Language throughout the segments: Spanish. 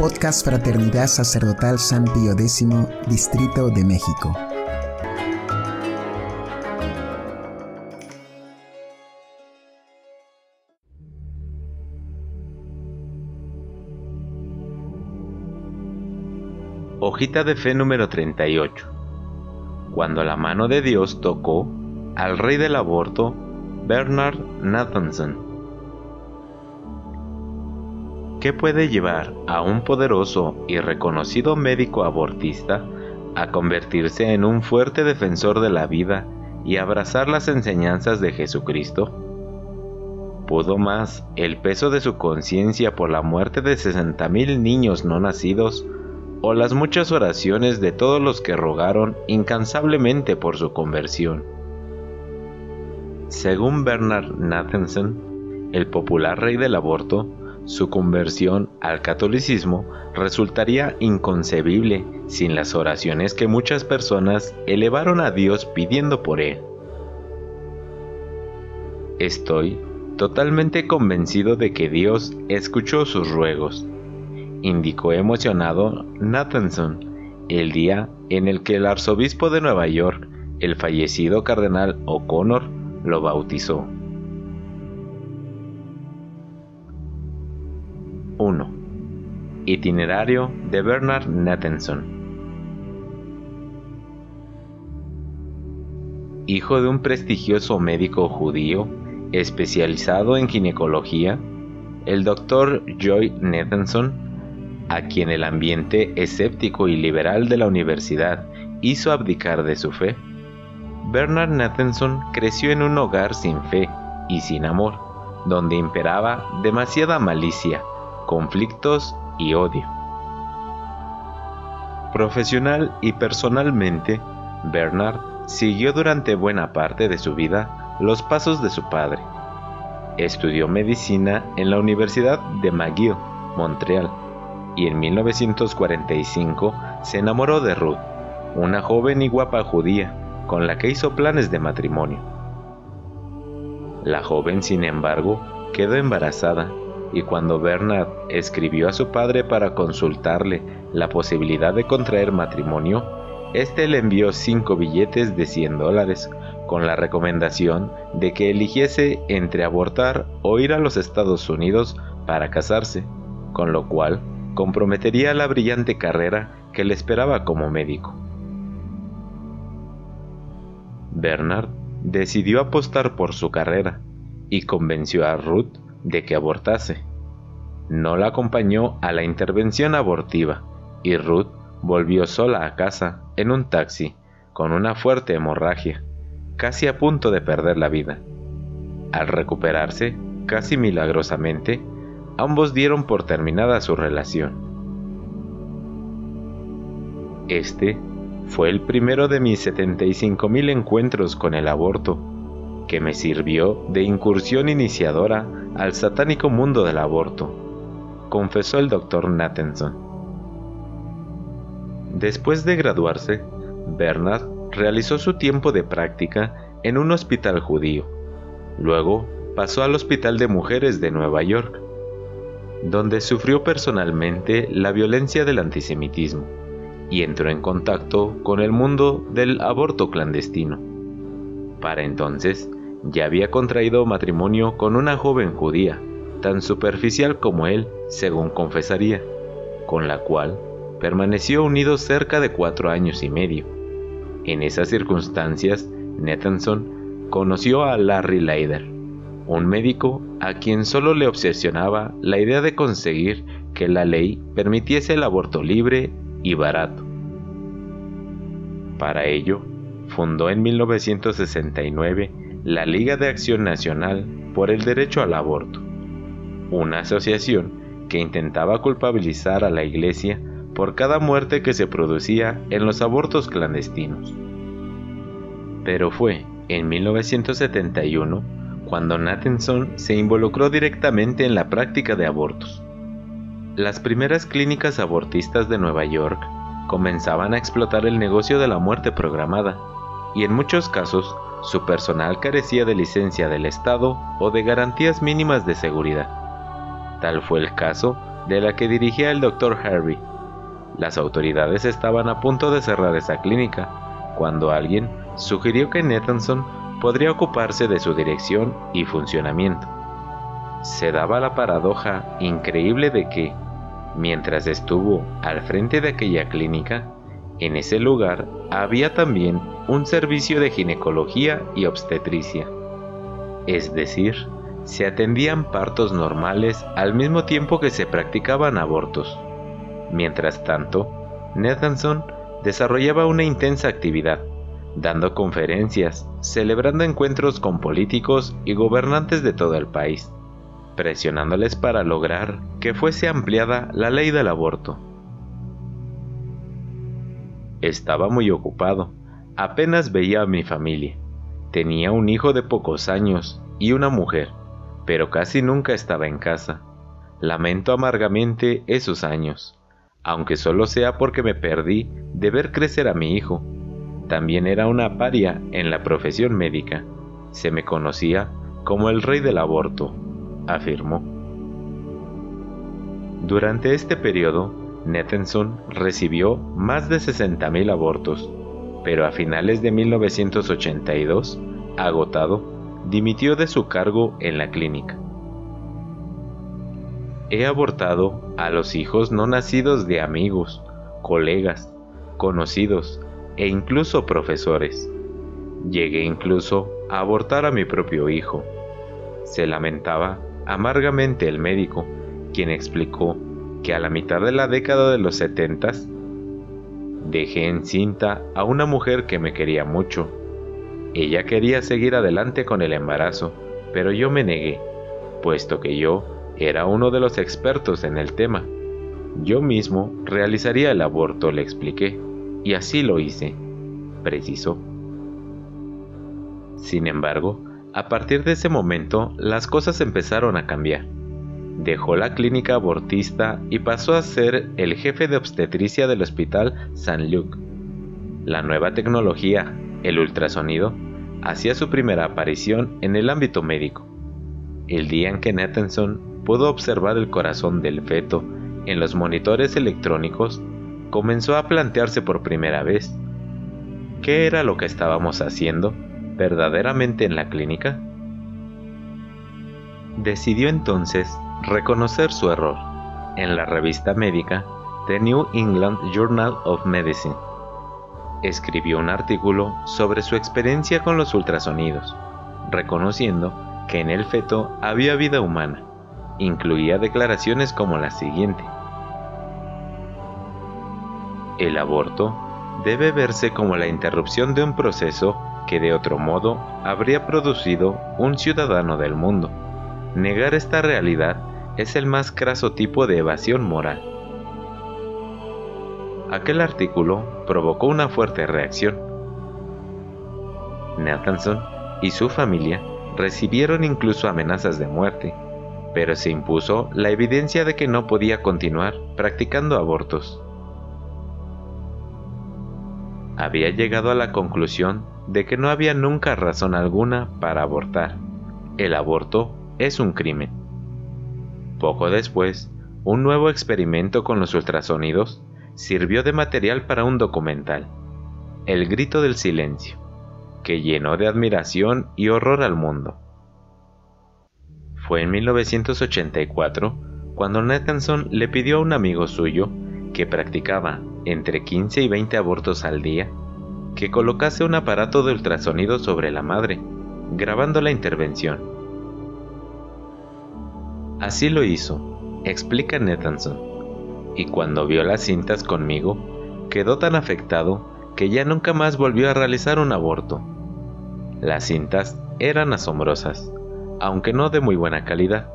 Podcast Fraternidad Sacerdotal San Pío X, Distrito de México. Hojita de fe número 38. Cuando la mano de Dios tocó al rey del aborto, Bernard Nathanson. ¿Qué puede llevar a un poderoso y reconocido médico abortista a convertirse en un fuerte defensor de la vida y abrazar las enseñanzas de Jesucristo? ¿Pudo más el peso de su conciencia por la muerte de 60.000 niños no nacidos o las muchas oraciones de todos los que rogaron incansablemente por su conversión? Según Bernard Nathanson, el popular rey del aborto, su conversión al catolicismo resultaría inconcebible sin las oraciones que muchas personas elevaron a Dios pidiendo por él. Estoy totalmente convencido de que Dios escuchó sus ruegos, indicó emocionado Nathanson el día en el que el arzobispo de Nueva York, el fallecido cardenal O'Connor, lo bautizó. Itinerario de Bernard Nathanson. Hijo de un prestigioso médico judío especializado en ginecología, el doctor Joy Nathanson, a quien el ambiente escéptico y liberal de la universidad hizo abdicar de su fe, Bernard Nathanson creció en un hogar sin fe y sin amor, donde imperaba demasiada malicia, conflictos y odio. Profesional y personalmente, Bernard siguió durante buena parte de su vida los pasos de su padre. Estudió medicina en la Universidad de McGill, Montreal, y en 1945 se enamoró de Ruth, una joven y guapa judía con la que hizo planes de matrimonio. La joven, sin embargo, quedó embarazada y cuando Bernard escribió a su padre para consultarle la posibilidad de contraer matrimonio, este le envió cinco billetes de 100 dólares con la recomendación de que eligiese entre abortar o ir a los Estados Unidos para casarse, con lo cual comprometería la brillante carrera que le esperaba como médico. Bernard decidió apostar por su carrera y convenció a Ruth de que abortase. No la acompañó a la intervención abortiva y Ruth volvió sola a casa en un taxi con una fuerte hemorragia, casi a punto de perder la vida. Al recuperarse, casi milagrosamente, ambos dieron por terminada su relación. Este fue el primero de mis 75.000 encuentros con el aborto, que me sirvió de incursión iniciadora al satánico mundo del aborto, confesó el doctor Nathanson. Después de graduarse, Bernard realizó su tiempo de práctica en un hospital judío. Luego pasó al Hospital de Mujeres de Nueva York, donde sufrió personalmente la violencia del antisemitismo y entró en contacto con el mundo del aborto clandestino. Para entonces, ya había contraído matrimonio con una joven judía, tan superficial como él, según confesaría, con la cual permaneció unido cerca de cuatro años y medio. En esas circunstancias, Nathanson conoció a Larry Leider, un médico a quien solo le obsesionaba la idea de conseguir que la ley permitiese el aborto libre y barato. Para ello, fundó en 1969 la Liga de Acción Nacional por el Derecho al Aborto, una asociación que intentaba culpabilizar a la Iglesia por cada muerte que se producía en los abortos clandestinos. Pero fue en 1971 cuando Nathanson se involucró directamente en la práctica de abortos. Las primeras clínicas abortistas de Nueva York comenzaban a explotar el negocio de la muerte programada, y en muchos casos su personal carecía de licencia del Estado o de garantías mínimas de seguridad. Tal fue el caso de la que dirigía el Dr. Harvey. Las autoridades estaban a punto de cerrar esa clínica, cuando alguien sugirió que Nathanson podría ocuparse de su dirección y funcionamiento. Se daba la paradoja increíble de que, mientras estuvo al frente de aquella clínica, en ese lugar había también un servicio de ginecología y obstetricia. Es decir, se atendían partos normales al mismo tiempo que se practicaban abortos. Mientras tanto, Nathanson desarrollaba una intensa actividad, dando conferencias, celebrando encuentros con políticos y gobernantes de todo el país, presionándoles para lograr que fuese ampliada la ley del aborto. Estaba muy ocupado, apenas veía a mi familia. Tenía un hijo de pocos años y una mujer, pero casi nunca estaba en casa. Lamento amargamente esos años, aunque solo sea porque me perdí de ver crecer a mi hijo también era una paria en la profesión médica. Se me conocía como el rey del aborto, afirmó. Durante este periodo, Nettenson recibió más de 60.000 abortos, pero a finales de 1982, agotado, dimitió de su cargo en la clínica. He abortado a los hijos no nacidos de amigos, colegas, conocidos, e incluso profesores. Llegué incluso a abortar a mi propio hijo. Se lamentaba amargamente el médico, quien explicó que a la mitad de la década de los setentas dejé encinta a una mujer que me quería mucho. Ella quería seguir adelante con el embarazo, pero yo me negué, puesto que yo era uno de los expertos en el tema. Yo mismo realizaría el aborto, le expliqué. Y así lo hice, precisó. Sin embargo, a partir de ese momento las cosas empezaron a cambiar. Dejó la clínica abortista y pasó a ser el jefe de obstetricia del Hospital San Luc. La nueva tecnología, el ultrasonido, hacía su primera aparición en el ámbito médico. El día en que Nathanson pudo observar el corazón del feto en los monitores electrónicos, comenzó a plantearse por primera vez qué era lo que estábamos haciendo verdaderamente en la clínica. Decidió entonces reconocer su error en la revista médica The New England Journal of Medicine. Escribió un artículo sobre su experiencia con los ultrasonidos, reconociendo que en el feto había vida humana. Incluía declaraciones como la siguiente. El aborto debe verse como la interrupción de un proceso que de otro modo habría producido un ciudadano del mundo. Negar esta realidad es el más craso tipo de evasión moral. Aquel artículo provocó una fuerte reacción. Nathanson y su familia recibieron incluso amenazas de muerte, pero se impuso la evidencia de que no podía continuar practicando abortos había llegado a la conclusión de que no había nunca razón alguna para abortar. El aborto es un crimen. Poco después, un nuevo experimento con los ultrasonidos sirvió de material para un documental, El grito del silencio, que llenó de admiración y horror al mundo. Fue en 1984 cuando Nathanson le pidió a un amigo suyo que practicaba entre 15 y 20 abortos al día, que colocase un aparato de ultrasonido sobre la madre, grabando la intervención. Así lo hizo, explica Nathanson, y cuando vio las cintas conmigo, quedó tan afectado que ya nunca más volvió a realizar un aborto. Las cintas eran asombrosas, aunque no de muy buena calidad.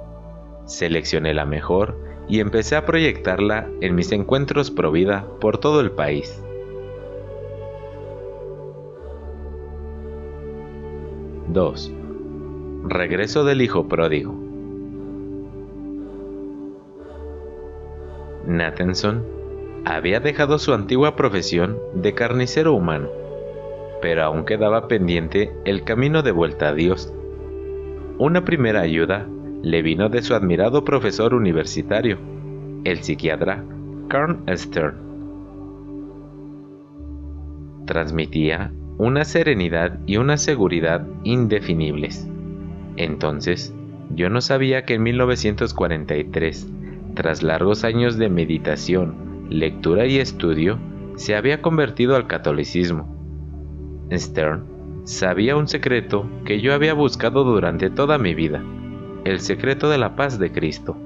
Seleccioné la mejor y empecé a proyectarla en mis encuentros pro vida por todo el país. ...2... Regreso del hijo pródigo. Nathanson había dejado su antigua profesión de carnicero humano, pero aún quedaba pendiente el camino de vuelta a Dios. Una primera ayuda le vino de su admirado profesor universitario, el psiquiatra Carl Stern. Transmitía una serenidad y una seguridad indefinibles. Entonces, yo no sabía que en 1943, tras largos años de meditación, lectura y estudio, se había convertido al catolicismo. Stern sabía un secreto que yo había buscado durante toda mi vida, el secreto de la paz de Cristo.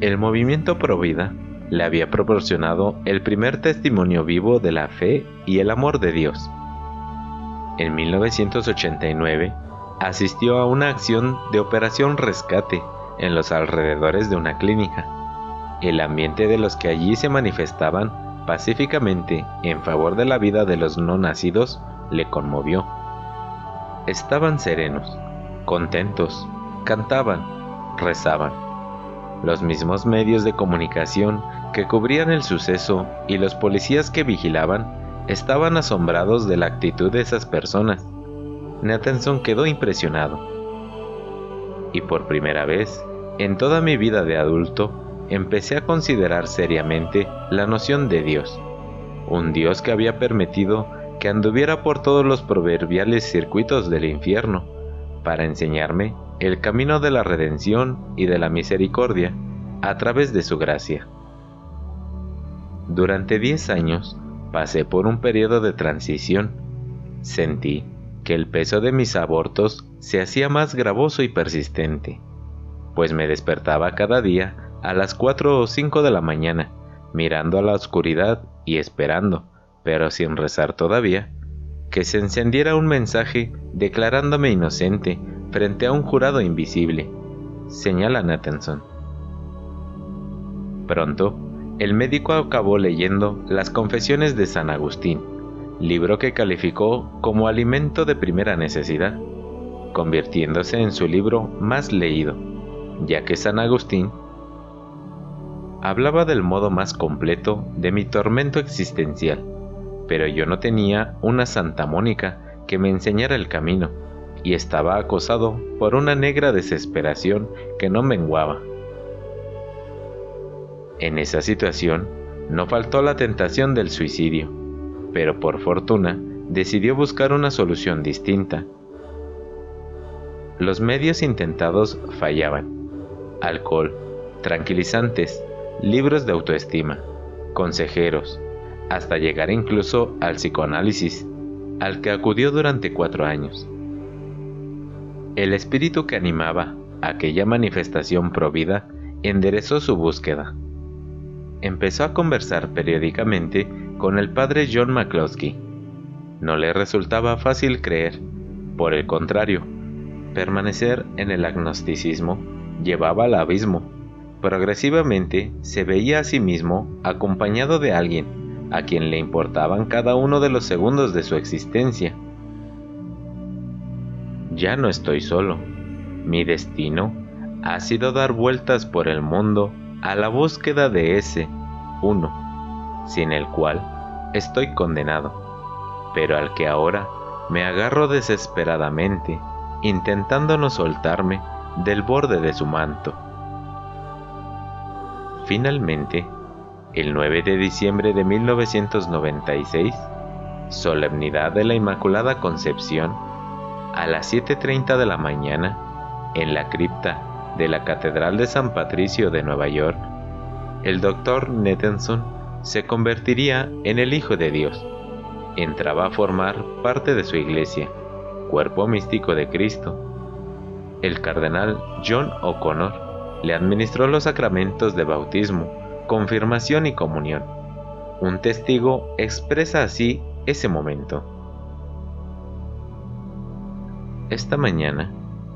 El movimiento Provida le había proporcionado el primer testimonio vivo de la fe y el amor de Dios. En 1989 asistió a una acción de operación rescate en los alrededores de una clínica. El ambiente de los que allí se manifestaban pacíficamente en favor de la vida de los no nacidos le conmovió. Estaban serenos, contentos, cantaban, rezaban. Los mismos medios de comunicación que cubrían el suceso y los policías que vigilaban estaban asombrados de la actitud de esas personas. Nathanson quedó impresionado. Y por primera vez, en toda mi vida de adulto, empecé a considerar seriamente la noción de Dios. Un Dios que había permitido que anduviera por todos los proverbiales circuitos del infierno, para enseñarme el camino de la redención y de la misericordia a través de su gracia. Durante diez años pasé por un periodo de transición. Sentí que el peso de mis abortos se hacía más gravoso y persistente, pues me despertaba cada día a las 4 o 5 de la mañana, mirando a la oscuridad y esperando, pero sin rezar todavía, que se encendiera un mensaje declarándome inocente frente a un jurado invisible, señala Nathanson. Pronto, el médico acabó leyendo las Confesiones de San Agustín, libro que calificó como alimento de primera necesidad, convirtiéndose en su libro más leído, ya que San Agustín hablaba del modo más completo de mi tormento existencial, pero yo no tenía una Santa Mónica que me enseñara el camino, y estaba acosado por una negra desesperación que no menguaba. En esa situación no faltó la tentación del suicidio, pero por fortuna decidió buscar una solución distinta. Los medios intentados fallaban. Alcohol, tranquilizantes, libros de autoestima, consejeros, hasta llegar incluso al psicoanálisis, al que acudió durante cuatro años. El espíritu que animaba aquella manifestación provida enderezó su búsqueda empezó a conversar periódicamente con el padre John McCloskey. No le resultaba fácil creer, por el contrario, permanecer en el agnosticismo llevaba al abismo. Progresivamente se veía a sí mismo acompañado de alguien a quien le importaban cada uno de los segundos de su existencia. Ya no estoy solo. Mi destino ha sido dar vueltas por el mundo a la búsqueda de ese uno, sin el cual estoy condenado, pero al que ahora me agarro desesperadamente, intentando no soltarme del borde de su manto. Finalmente, el 9 de diciembre de 1996, solemnidad de la Inmaculada Concepción, a las 7.30 de la mañana, en la cripta de la Catedral de San Patricio de Nueva York, el doctor Nettenson se convertiría en el Hijo de Dios. Entraba a formar parte de su iglesia, cuerpo místico de Cristo. El cardenal John O'Connor le administró los sacramentos de bautismo, confirmación y comunión. Un testigo expresa así ese momento. Esta mañana,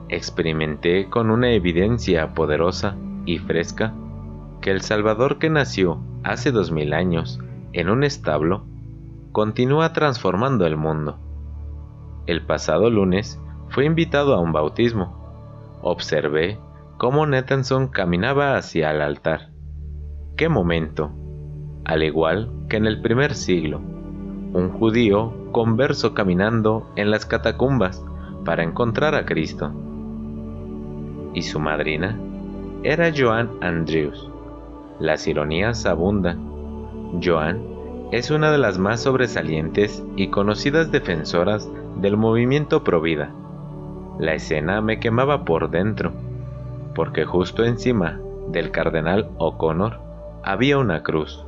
experimenté con una evidencia poderosa y fresca que el Salvador que nació hace dos mil años en un establo continúa transformando el mundo. El pasado lunes fue invitado a un bautismo. Observé cómo Nathanson caminaba hacia el altar. ¡Qué momento! Al igual que en el primer siglo, un judío converso caminando en las catacumbas para encontrar a Cristo y su madrina, era Joan Andrews. Las ironías abundan. Joan es una de las más sobresalientes y conocidas defensoras del movimiento Provida. La escena me quemaba por dentro, porque justo encima del cardenal O'Connor había una cruz.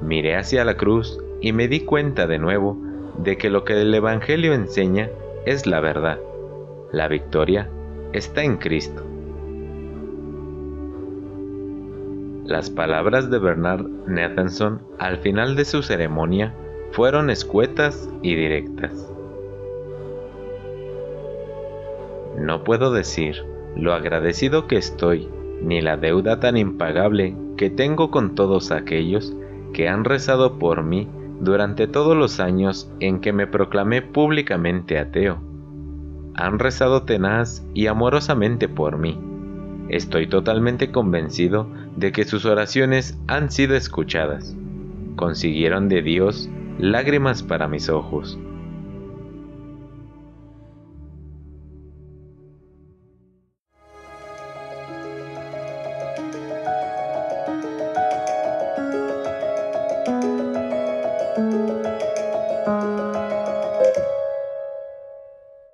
Miré hacia la cruz y me di cuenta de nuevo de que lo que el Evangelio enseña es la verdad. La victoria está en Cristo. Las palabras de Bernard Nathanson al final de su ceremonia fueron escuetas y directas. No puedo decir lo agradecido que estoy, ni la deuda tan impagable que tengo con todos aquellos que han rezado por mí durante todos los años en que me proclamé públicamente ateo. Han rezado tenaz y amorosamente por mí. Estoy totalmente convencido de que sus oraciones han sido escuchadas. Consiguieron de Dios lágrimas para mis ojos